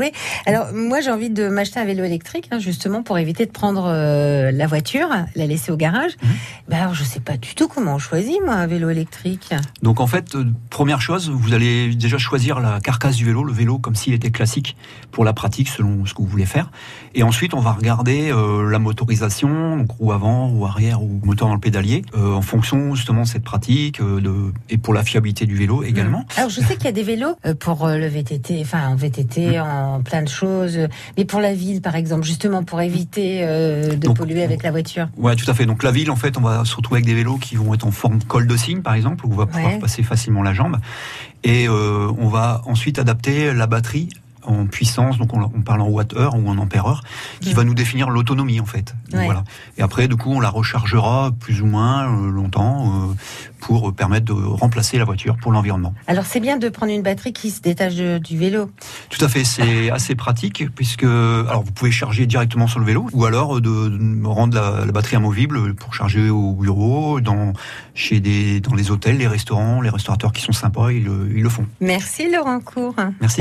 jouer. Alors moi j'ai envie de m'acheter un vélo électrique hein, justement pour éviter de prendre euh, la voiture, la laisser au garage. Mhm. Ben alors je sais pas du tout comment on choisit moi un vélo électrique. Donc en fait, euh, première chose, vous allez déjà choisir la carcasse du vélo, le vélo comme s'il était classique pour la pratique selon ce que vous voulez faire. Et ensuite, on va regarder euh, la motorisation, donc roue avant, roue arrière ou moteur dans le pédalier, en fonction justement de cette pratique de, et pour la fiabilité du vélo également. Alors je sais qu'il y a des vélos pour le VTT, enfin en VTT, Mhm. en plein de choses, mais pour la ville par exemple, justement pour éviter euh, de Donc, polluer avec la voiture. Ouais, tout à fait. Donc la ville, en fait, on va se retrouver avec des vélos qui vont être en forme col de cygne, par exemple, où on va pouvoir Ouais. passer facilement la jambe. Et euh, on va ensuite adapter la batterie en puissance, donc on, on parle en watt-heure ou en ampère-heure, qui Mm. va nous définir l'autonomie en fait. Donc, Ouais. Voilà. Et après, du coup, on la rechargera plus ou moins euh, longtemps pour permettre de remplacer la voiture pour l'environnement. Alors c'est bien de prendre une batterie qui se détache de- du vélo. Tout à fait, c'est assez pratique puisque alors vous pouvez charger directement sur le vélo ou alors de, de rendre la, la batterie amovible pour charger au bureau, dans chez des dans les hôtels, les restaurants, les restaurateurs qui sont sympas, ils le, ils le font. Merci Laurent Cour. Merci.